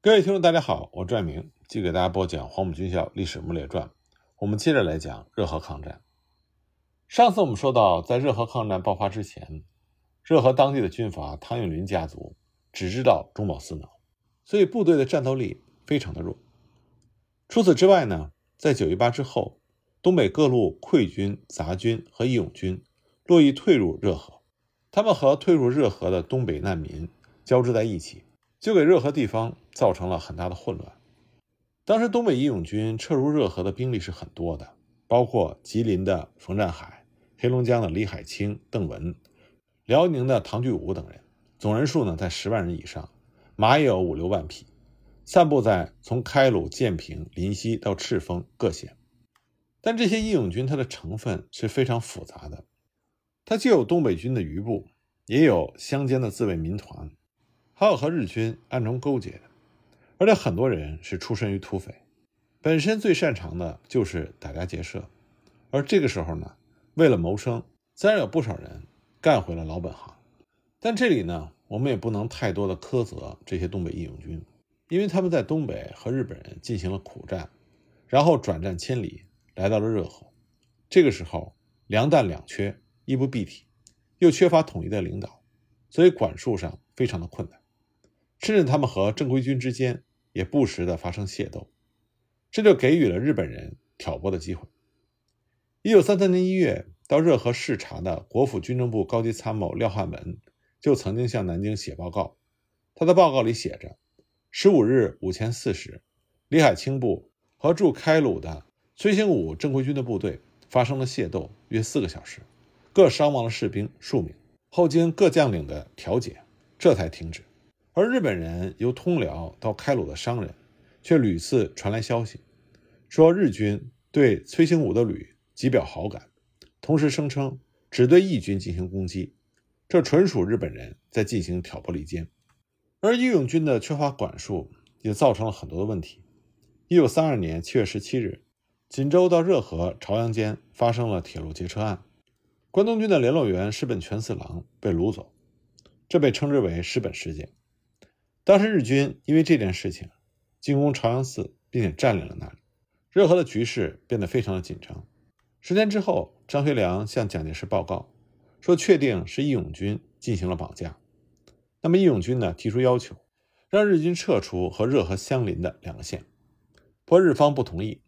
各位听众，大家好，我拽明，继续给大家播讲《黄埔军校历史幕列传》。我们接着来讲热河抗战。上次我们说到，在热河抗战爆发之前，热河当地的军阀汤永麟家族只知道中饱私囊，所以部队的战斗力非常的弱。除此之外呢，在九一八之后，东北各路溃军、杂军和义勇军络绎退入热河，他们和退入热河的东北难民交织在一起，就给热河地方造成了很大的混乱。当时东北义勇军撤入热河的兵力是很多的，包括吉林的冯占海、黑龙江的李海清、邓文、辽宁的唐聚武等人，总人数呢在十万人以上，马也有五六万匹。散布在从开鲁、建平、临西到赤峰各县，但这些义勇军它的成分是非常复杂的，它既有东北军的余部，也有乡间的自卫民团，还有和日军暗中勾结的，而且很多人是出身于土匪，本身最擅长的就是打家劫舍，而这个时候呢，为了谋生，自然有不少人干回了老本行，但这里呢，我们也不能太多的苛责这些东北义勇军。因为他们在东北和日本人进行了苦战，然后转战千里来到了热河。这个时候粮弹两缺，衣不蔽体，又缺乏统一的领导，所以管束上非常的困难。甚至他们和正规军之间也不时的发生械斗，这就给予了日本人挑拨的机会。一九三三年一月到热河视察的国府军政部高级参谋廖汉文就曾经向南京写报告，他的报告里写着。十五日午前四时，李海清部和驻开鲁的崔兴武正规军的部队发生了械斗，约四个小时，各伤亡了士兵数名。后经各将领的调解，这才停止。而日本人由通辽到开鲁的商人，却屡次传来消息，说日军对崔兴武的旅极表好感，同时声称只对义军进行攻击，这纯属日本人在进行挑拨离间。而义勇军的缺乏管束，也造成了很多的问题。一九三二年七月十七日，锦州到热河、朝阳间发生了铁路劫车案，关东军的联络员石本全四郎被掳走，这被称之为石本事件。当时日军因为这件事情进攻朝阳寺，并且占领了那里，热河的局势变得非常的紧张。十天之后，张学良向蒋介石报告说，确定是义勇军进行了绑架。那么义勇军呢提出要求，让日军撤出和热河相邻的两个县，不过日方不同意。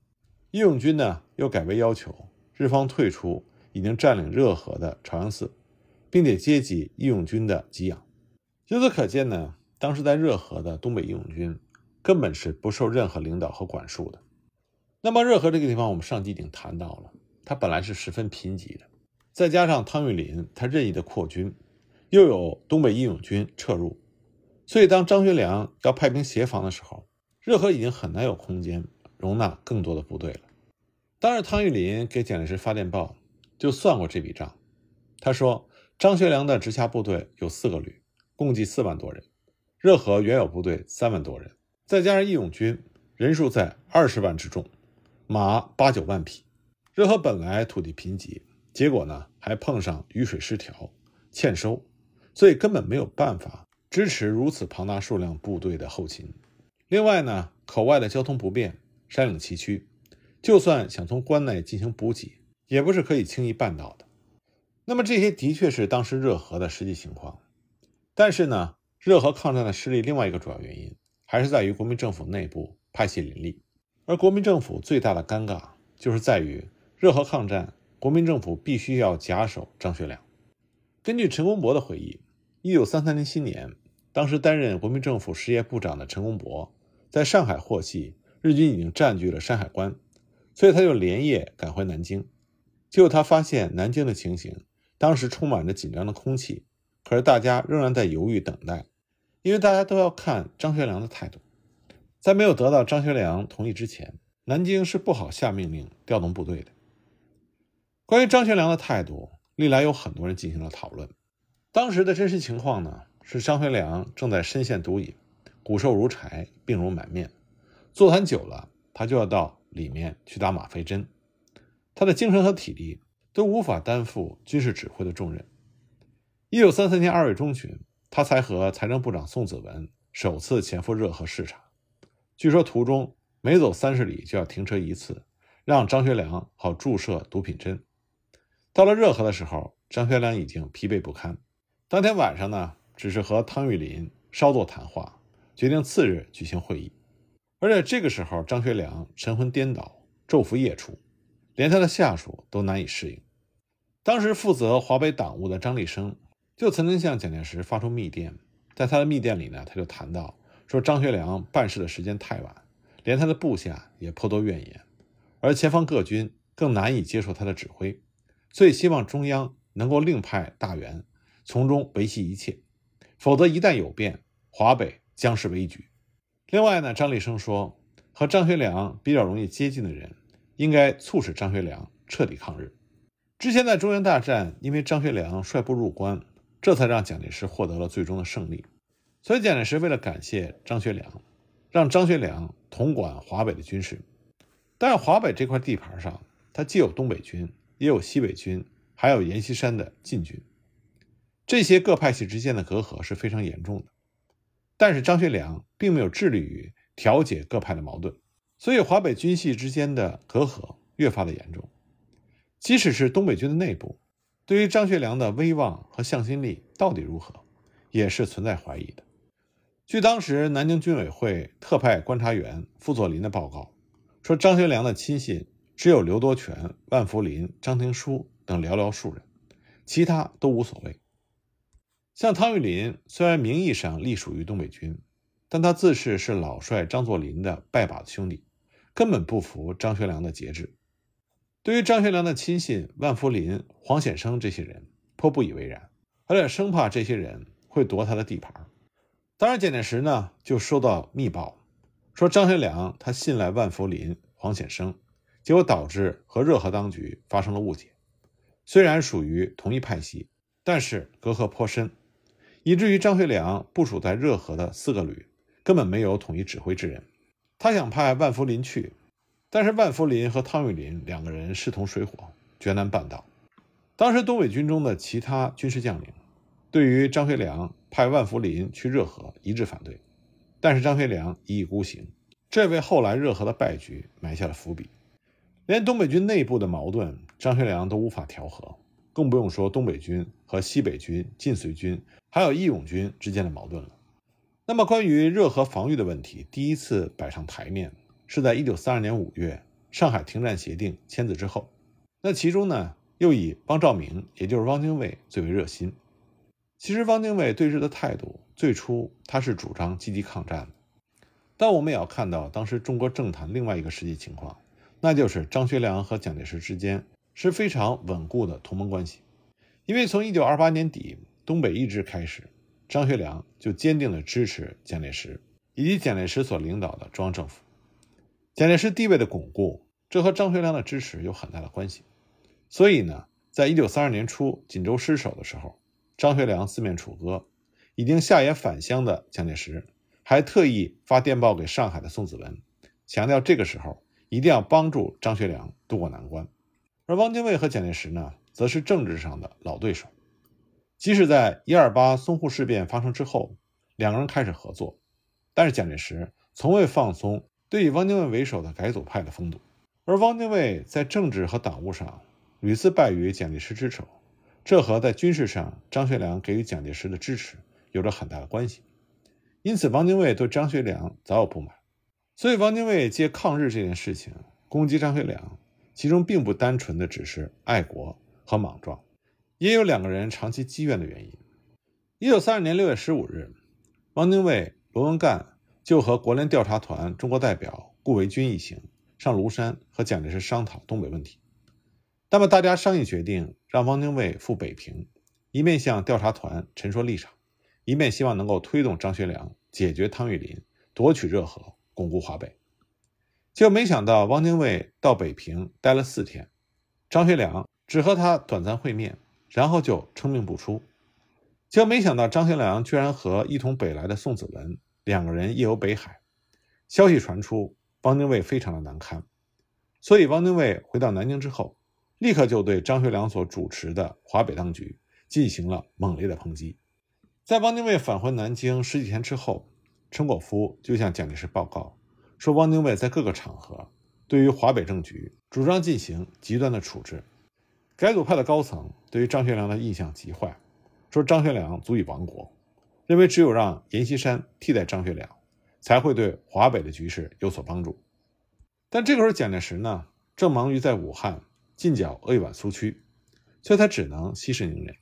义勇军呢又改为要求日方退出已经占领热河的朝阳寺，并且接济义勇军的给养。由此可见呢，当时在热河的东北义勇军根本是不受任何领导和管束的。那么热河这个地方，我们上集已经谈到了，它本来是十分贫瘠的，再加上汤玉麟他任意的扩军。又有东北义勇军撤入，所以当张学良要派兵协防的时候，热河已经很难有空间容纳更多的部队了。当时汤玉麟给蒋介石发电报，就算过这笔账。他说，张学良的直辖部队有四个旅，共计四万多人；热河原有部队三万多人，再加上义勇军，人数在二十万之众，马八九万匹。热河本来土地贫瘠，结果呢还碰上雨水失调，欠收。所以根本没有办法支持如此庞大数量部队的后勤。另外呢，口外的交通不便，山岭崎岖，就算想从关内进行补给，也不是可以轻易办到的。那么这些的确是当时热河的实际情况。但是呢，热河抗战的失利另外一个主要原因，还是在于国民政府内部派系林立。而国民政府最大的尴尬，就是在于热河抗战，国民政府必须要假手张学良。根据陈公博的回忆。一九三三年新年，当时担任国民政府实业部长的陈公博，在上海获悉日军已经占据了山海关，所以他就连夜赶回南京。结果他发现南京的情形，当时充满着紧张的空气，可是大家仍然在犹豫等待，因为大家都要看张学良的态度。在没有得到张学良同意之前，南京是不好下命令调动部队的。关于张学良的态度，历来有很多人进行了讨论。当时的真实情况呢，是张学良正在深陷毒瘾，骨瘦如柴，病容满面，座谈久了，他就要到里面去打吗啡针，他的精神和体力都无法担负军事指挥的重任。一九三三年二月中旬，他才和财政部长宋子文首次前赴热河视察，据说途中每走三十里就要停车一次，让张学良好注射毒品针。到了热河的时候，张学良已经疲惫不堪。当天晚上呢，只是和汤玉麟稍作谈话，决定次日举行会议。而且这个时候，张学良神魂颠倒，昼伏夜出，连他的下属都难以适应。当时负责华北党务的张立生就曾经向蒋介石发出密电，在他的密电里呢，他就谈到说张学良办事的时间太晚，连他的部下也颇多怨言，而前方各军更难以接受他的指挥，所以希望中央能够另派大员从中维系一切，否则一旦有变，华北将是危局。另外呢，张立生说，和张学良比较容易接近的人，应该促使张学良彻底抗日。之前在中原大战，因为张学良率部入关，这才让蒋介石获得了最终的胜利。所以蒋介石为了感谢张学良，让张学良统管华北的军事。但华北这块地盘上，它既有东北军，也有西北军，还有阎锡山的禁军，这些各派系之间的隔阂是非常严重的。但是张学良并没有致力于调解各派的矛盾，所以华北军系之间的隔阂越发的严重。即使是东北军的内部，对于张学良的威望和向心力到底如何，也是存在怀疑的。据当时南京军委会特派观察员傅作霖的报告说，张学良的亲信只有刘多全、万福林、张廷书等寥寥数人，其他都无所谓。像汤玉麟虽然名义上隶属于东北军，但他自恃是老帅张作霖的拜把子兄弟，根本不服张学良的节制。对于张学良的亲信万福林、黄显生这些人颇不以为然，而且生怕这些人会夺他的地盘。当然，蒋介石呢就收到密报，说张学良他信赖万福林、黄显生，结果导致和热河当局发生了误解。虽然属于同一派系，但是隔阂颇深，以至于张学良部署在热河的四个旅根本没有统一指挥之人。他想派万福林去。但是万福林和汤玉麟两个人势同水火，绝难办到。当时东北军中的其他军事将领，对于张学良派万福林去热河一致反对。但是张学良一意孤行，这为后来热河的败局埋下了伏笔。连东北军内部的矛盾，张学良都无法调和，更不用说东北军和西北军、晋绥军还有义勇军之间的矛盾了。那么，关于热河防御的问题，第一次摆上台面。是在一九三二年五月，上海停战协定签字之后。那其中呢，又以汪兆铭，也就是汪精卫最为热心。其实汪精卫对日的态度，最初他是主张积极抗战的。但我们也要看到当时中国政坛另外一个实际情况，那就是张学良和蒋介石之间是非常稳固的同盟关系。因为从一九二八年底东北易帜开始，张学良就坚定地支持蒋介石以及蒋介石所领导的中央政府。蒋介石地位的巩固，这和张学良的支持有很大的关系。所以呢，在一九三二年初锦州失守的时候，张学良四面楚歌，已经下野返乡的蒋介石还特意发电报给上海的宋子文，强调这个时候一定要帮助张学良渡过难关。而汪精卫和蒋介石呢，则是政治上的老对手。即使在一二八淞沪事变发生之后，两个人开始合作，但是蒋介石从未放松。对以汪精卫为首的改组派的风度，而汪精卫在政治和党务上屡次败于蒋介石之手，这和在军事上张学良给予蒋介石的支持有着很大的关系。因此，汪精卫对张学良早有不满，所以汪精卫借抗日这件事情攻击张学良，其中并不单纯的只是爱国和莽撞，也有两个人长期积怨的原因。一九三二年六月十五日，汪精卫、罗文干。就和国联调查团中国代表顾维钧一行上庐山和蒋介石商讨东北问题。那么大家商议决定，让汪精卫赴北平，一面向调查团陈说立场，一面希望能够推动张学良解决汤玉麟，夺取热河，巩固华北。结果没想到，汪精卫到北平待了四天，张学良只和他短暂会面，然后就称病不出。结果没想到，张学良居然和一同北来的宋子文。两个人夜游北海，消息传出，汪精卫非常的难堪，所以汪精卫回到南京之后，立刻就对张学良所主持的华北当局进行了猛烈的抨击。在汪精卫返回南京十几天之后，陈果夫就向蒋介石报告说汪精卫在各个场合对于华北政局主张进行极端的处置。改组派的高层对于张学良的印象极坏，说张学良足以亡国，认为只有让阎锡山替代张学良，才会对华北的局势有所帮助。但这个时候，蒋介石呢正忙于在武汉进剿鄂豫皖苏区，所以他只能息事宁人。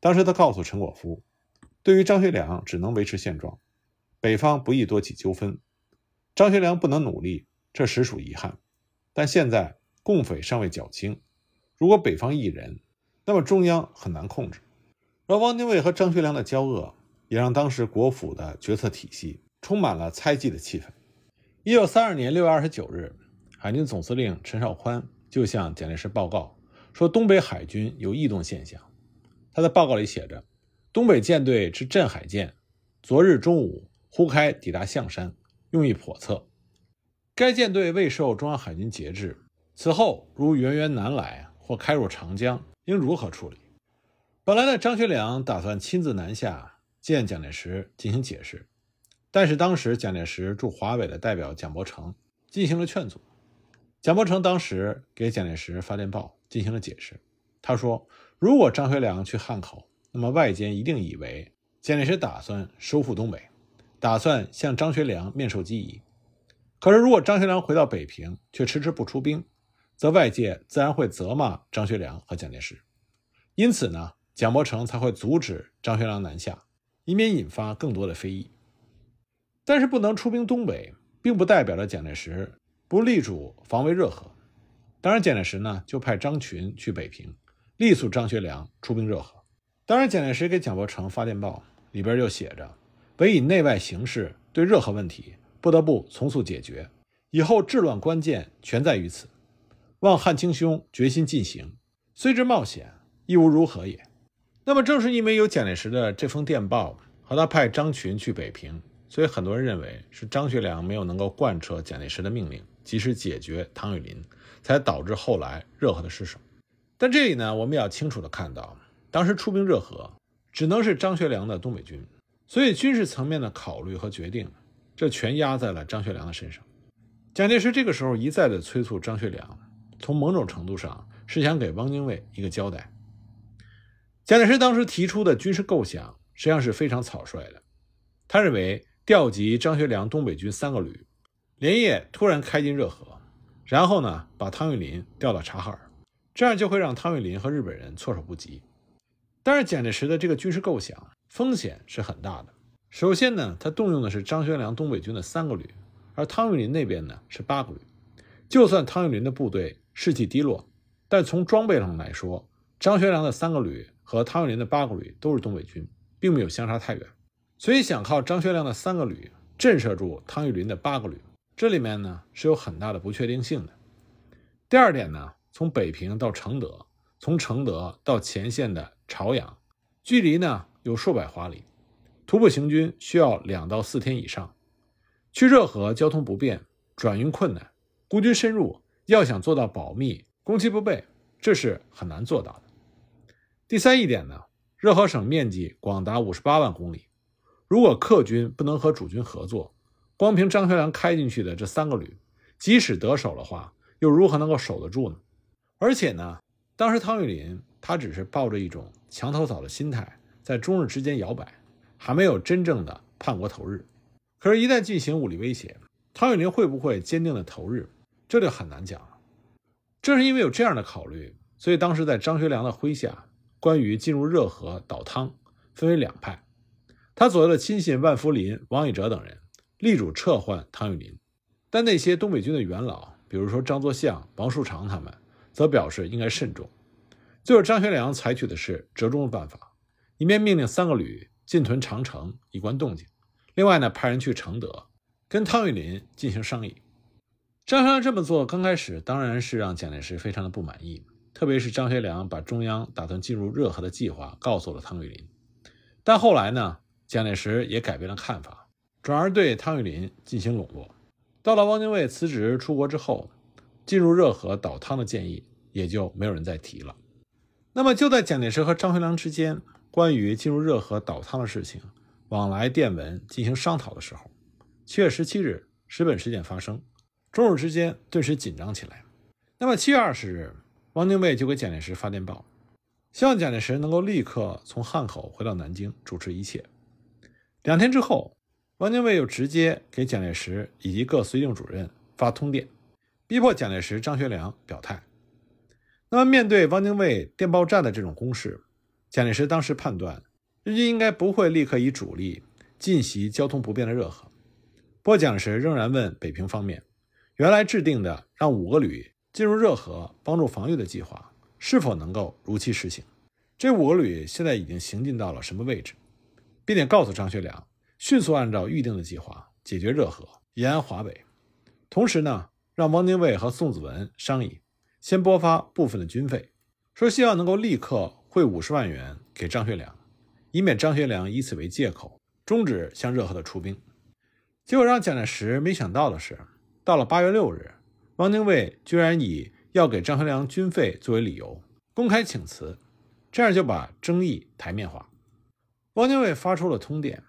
当时他告诉陈果夫，对于张学良只能维持现状，北方不宜多起纠纷。张学良不能努力，这实属遗憾。但现在共匪尚未剿清。如果北方一人，那么中央很难控制。而汪精卫和张学良的交恶，也让当时国府的决策体系充满了猜忌的气氛。一九三二年六月二十九日，海军总司令陈绍宽就向蒋介石报告说，东北海军有异动现象。他在报告里写着：“东北舰队之镇海舰，昨日中午忽开抵达象山，用意叵测。该舰队未受中央海军节制，此后如源源南来。”或开入长江，应如何处理？本来呢，张学良打算亲自南下见蒋介石进行解释，但是当时蒋介石驻华北的代表蒋伯成进行了劝阻。蒋伯成当时给蒋介石发电报进行了解释，他说：“如果张学良去汉口，那么外间一定以为蒋介石打算收复东北，打算向张学良面授机宜。可是如果张学良回到北平，却迟迟不出兵。”则外界自然会责骂张学良和蒋介石，因此呢，蒋伯成才会阻止张学良南下，以免引发更多的非议。但是不能出兵东北，并不代表着蒋介石不力主防卫热河。当然，蒋介石呢就派张群去北平，力促张学良出兵热河。当然，蒋介石给蒋伯成发电报里边就写着：“唯以内外形势对热河问题不得不从速解决，以后治乱关键全在于此。”望汉卿兄决心进行，虽知冒险，亦无如何也。那么，正是因为有蒋介石的这封电报和他派张群去北平，所以很多人认为是张学良没有能够贯彻蒋介石的命令，及时解决汤玉麟，才导致后来热河的失守。但这里呢，我们也要清楚的看到，当时出兵热河，只能是张学良的东北军，所以军事层面的考虑和决定，这全压在了张学良的身上。蒋介石这个时候一再的催促张学良。从某种程度上是想给汪精卫一个交代。蒋介石当时提出的军事构想实际上是非常草率的。他认为调集张学良东北军三个旅，连夜突然开进热河，然后呢把汤玉麟调到察哈尔，这样就会让汤玉麟和日本人措手不及。但是蒋介石的这个军事构想风险是很大的。首先呢，他动用的是张学良东北军的三个旅，而汤玉麟那边呢是八个旅。就算汤玉麟的部队，士气低落，但从装备上来说，张学良的三个旅和汤玉麟的八个旅都是东北军，并没有相差太远。所以想靠张学良的三个旅震慑住汤玉麟的八个旅，这里面呢是有很大的不确定性的。第二点呢，从北平到承德，从承德到前线的朝阳，距离呢有数百华里，徒步行军需要两到四天以上。去热河交通不便，转运困难，孤军深入。要想做到保密、攻其不备，这是很难做到的。第三一点呢，热河省面积广达五十八万公里，如果客军不能和主军合作，光凭张学良开进去的这三个旅，即使得手的话，又如何能够守得住呢？而且呢，当时汤玉麟他只是抱着一种墙头草的心态，在中日之间摇摆，还没有真正的叛国投日。可是，一旦进行武力威胁，汤玉麟会不会坚定的投日？这就很难讲了。正是因为有这样的考虑，所以当时在张学良的麾下，关于进入热河倒汤，分为两派。他左右的亲信万福林、王以哲等人力主撤换汤玉麟，但那些东北军的元老，比如说张作相、王树常他们，则表示应该慎重。最后，张学良采取的是折中的办法，一面命令三个旅进屯长城以观动静，另外呢，派人去承德跟汤玉麟进行商议。张学良这么做，刚开始当然是让蒋介石非常的不满意，特别是张学良把中央打算进入热河的计划告诉了汤玉麟。但后来呢，蒋介石也改变了看法，转而对汤玉麟进行笼络。到了汪精卫辞职出国之后，进入热河倒汤的建议也就没有人再提了。那么就在蒋介石和张学良之间关于进入热河倒汤的事情往来电文进行商讨的时候，七月十七日。石本事件发生，中日之间顿时紧张起来。那么七月二十日，汪精卫就给蒋介石发电报，希望蒋介石能够立刻从汉口回到南京主持一切。两天之后，汪精卫又直接给蒋介石以及各绥靖主任发通电，逼迫蒋介石、张学良表态。那么，面对汪精卫电报战的这种攻势，蒋介石当时判断，日军应该不会立刻以主力进袭交通不便的热河。不过，蒋介石仍然问北平方面，原来制定的让五个旅进入热河帮助防御的计划，是否能够如期实行？这五个旅现在已经行进到了什么位置？并且告诉张学良，迅速按照预定的计划解决热河、延安华北。同时呢，让汪精卫和宋子文商议。先拨发部分的军费，说希望能够立刻汇五十万元给张学良，以免张学良以此为借口终止向热河的出兵。结果让蒋介石没想到的是，到了八月六日，汪精卫居然以要给张学良军费作为理由公开请辞，这样就把争议台面化。汪精卫发出了通电，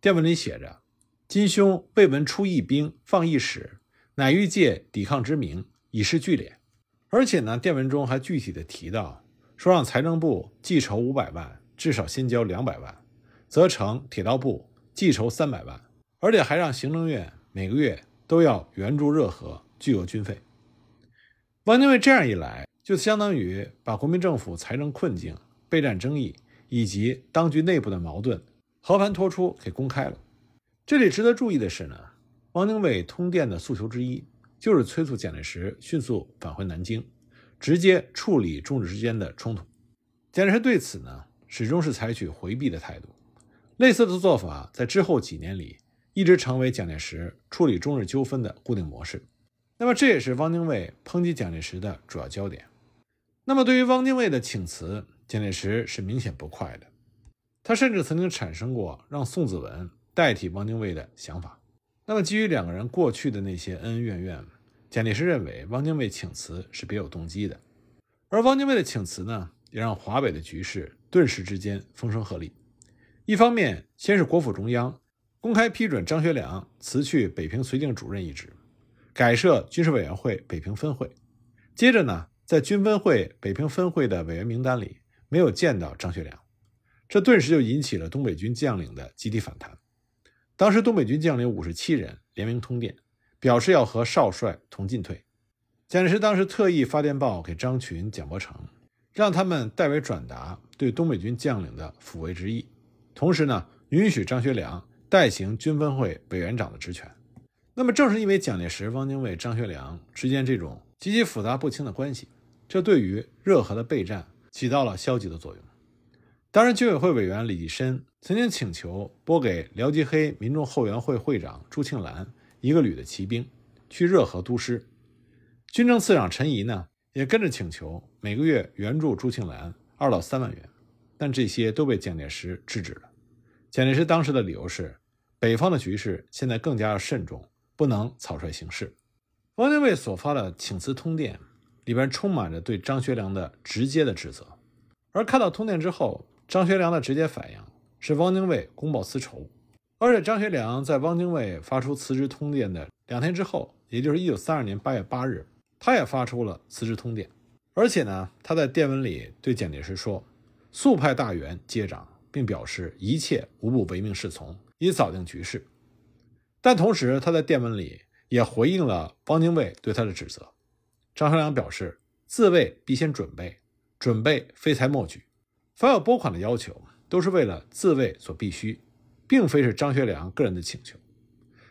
电文里写着：“金兄未闻出义兵放一使，乃欲借抵抗之名，以示据敛。”而且呢，电文中还具体的提到，说让财政部计筹五百万，至少先交两百万，则成铁道部计筹三百万，而且还让行政院每个月都要援助热河巨额军费。汪精卫这样一来，就相当于把国民政府财政困境、备战争议以及当局内部的矛盾和盘托出给公开了。这里值得注意的是呢，汪精卫通电的诉求之一。就是催促蒋介石迅速返回南京，直接处理中日之间的冲突。蒋介石对此呢，始终是采取回避的态度。类似的做法在之后几年里一直成为蒋介石处理中日纠纷的固定模式。那么，这也是汪精卫抨击蒋介石的主要焦点。那么，对于汪精卫的请辞，蒋介石是明显不快的。他甚至曾经产生过让宋子文代替汪精卫的想法。那么，基于两个人过去的那些恩恩怨怨。蒋介石认为汪精卫请辞是别有动机的，而汪精卫的请辞呢，也让华北的局势顿时之间风声鹤唳。一方面，先是国府中央公开批准张学良辞去北平绥靖主任一职，改设军事委员会北平分会；接着呢，在军分会北平分会的委员名单里没有见到张学良，这顿时就引起了东北军将领的集体反弹。当时东北军将领五十七人联名通电。表示要和少帅同进退。蒋介石当时特意发电报给张群、蒋伯成，让他们代为转达对东北军将领的抚慰之意，同时呢，允许张学良代行军分会委员长的职权。那么，正是因为蒋介石、汪精卫、张学良之间这种极其复杂不清的关系，这对于热河的备战起到了消极的作用。当然，军委会委员李济深曾经请求拨给辽吉黑民众后援会会长朱庆澜。一个旅的骑兵去热河督师，军政次长陈仪呢也跟着请求每个月援助朱庆澜二到三万元，但这些都被蒋介石制止了。蒋介石当时的理由是，北方的局势现在更加要慎重，不能草率行事。汪精卫所发的请辞通电里边充满着对张学良的直接的指责，而看到通电之后，张学良的直接反应是汪精卫公报私仇。而且张学良在汪精卫发出辞职通电的两天之后，也就是一九三二年八月八日，他也发出了辞职通电。而且呢，他在电文里对蒋介石说：“速派大员接掌，并表示一切无不唯命是从，以早定局势。”但同时，他在电文里也回应了汪精卫对他的指责。张学良表示：“自卫必先准备，准备非才莫举。凡有拨款的要求，都是为了自卫所必须。”并非是张学良个人的请求，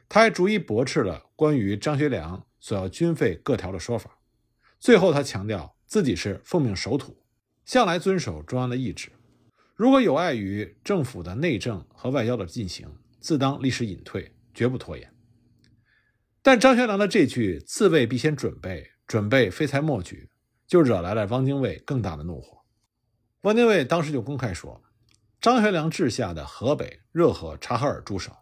他还逐一驳斥了关于张学良所要军费各条的说法。最后，他强调自己是奉命守土，向来遵守中央的意志。如果有碍于政府的内政和外交的进行，自当立时隐退，绝不拖延。但张学良的这句“自卫必先准备，准备非才莫举”，就惹来了汪精卫更大的怒火。汪精卫当时就公开说。张学良治下的河北、热河、察哈尔诸省，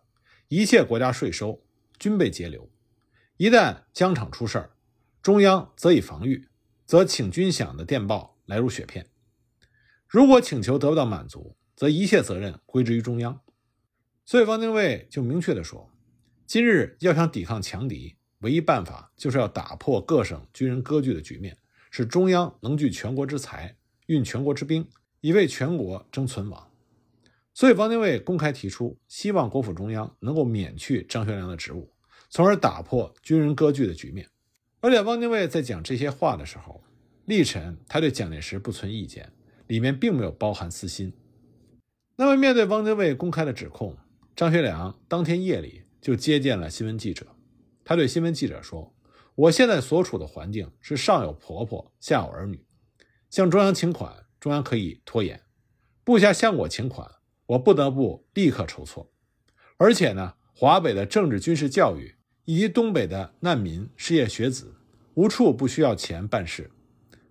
一切国家税收均被截留。一旦疆场出事儿，中央则以防御，则请军饷的电报来如雪片。如果请求得不到满足，则一切责任归之于中央。所以汪精卫就明确地说：“今日要想抵抗强敌，唯一办法就是要打破各省军人割据的局面，使中央能聚全国之财，运全国之兵，以为全国争存亡。所以，汪精卫公开提出，希望国府中央能够免去张学良的职务，从而打破军人割据的局面。而且，汪精卫在讲这些话的时候，历陈他对蒋介石不存意见，里面并没有包含私心。那么，面对汪精卫公开的指控，张学良当天夜里就接见了新闻记者。他对新闻记者说：“我现在所处的环境是上有婆婆，下有儿女，向中央请款，中央可以拖延；部下向我请款。”我不得不立刻筹措，而且呢，华北的政治军事教育以及东北的难民失业学子，无处不需要钱办事。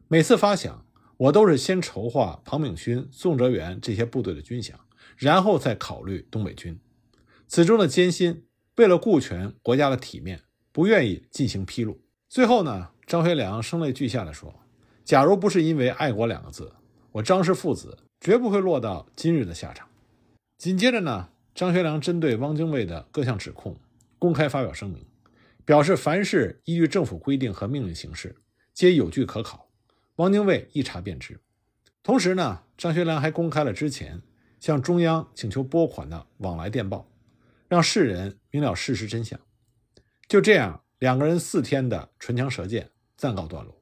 每次发饷，我都是先筹划庞炳勋、宋哲元这些部队的军饷，然后再考虑东北军。此中的艰辛，为了顾全国家的体面，不愿意进行披露。最后呢，张学良声泪俱下地说：“假如不是因为爱国两个字，我张氏父子绝不会落到今日的下场。”紧接着呢，张学良针对汪精卫的各项指控，公开发表声明，表示凡是依据政府规定和命令行事，皆有据可考，汪精卫一查便知。同时呢，张学良还公开了之前向中央请求拨款的往来电报，让世人明了事实真相。就这样，两个人四天的唇枪舌剑暂告段落。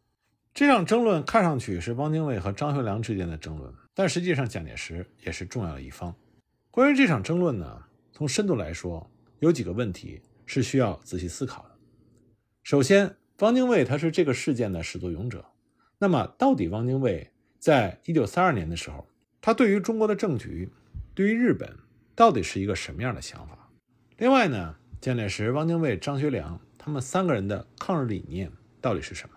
这场争论看上去是汪精卫和张学良之间的争论，但实际上蒋介石也是重要的一方。关于这场争论呢，从深度来说，有几个问题是需要仔细思考的。首先，汪精卫他是这个事件的始作俑者，那么到底汪精卫在一九三二年的时候，他对于中国的政局，对于日本，到底是一个什么样的想法？另外呢，蒋介石、汪精卫、张学良他们三个人的抗日理念到底是什么？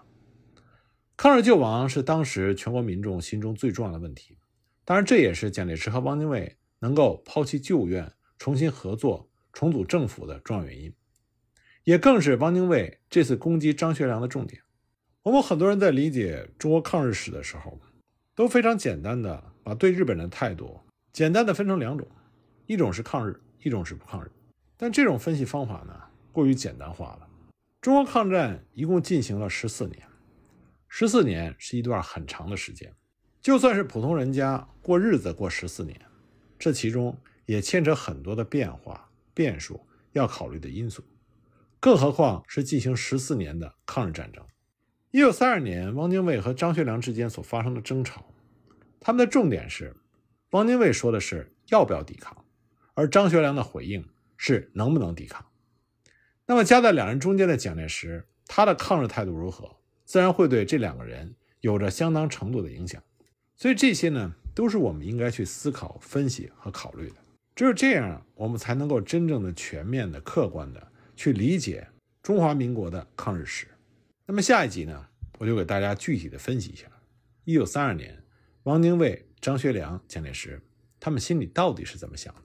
抗日救亡是当时全国民众心中最重要的问题，当然这也是蒋介石和汪精卫。能够抛弃旧怨，重新合作，重组政府的重要原因，也更是汪精卫这次攻击张学良的重点。我们很多人在理解中国抗日史的时候，都非常简单的把对日本的态度简单的分成两种，一种是抗日，一种是不抗日。但这种分析方法呢，过于简单化了。中国抗战一共进行了十四年，十四年是一段很长的时间，就算是普通人家过日子过十四年。这其中也牵扯很多的变化、变数要考虑的因素，更何况是进行十四年的抗日战争。一九三二年，汪精卫和张学良之间所发生的争吵，他们的重点是，汪精卫说的是要不要抵抗，而张学良的回应是能不能抵抗。那么夹在两人中间的蒋介石，他的抗日态度如何，自然会对这两个人有着相当程度的影响。所以这些呢？都是我们应该去思考、分析和考虑的。只有这样，我们才能够真正的、全面的、客观的去理解中华民国的抗日史。那么下一集呢，我就给大家具体的分析一下，一九三二年，汪精卫、张学良、蒋介石，他们心里到底是怎么想的。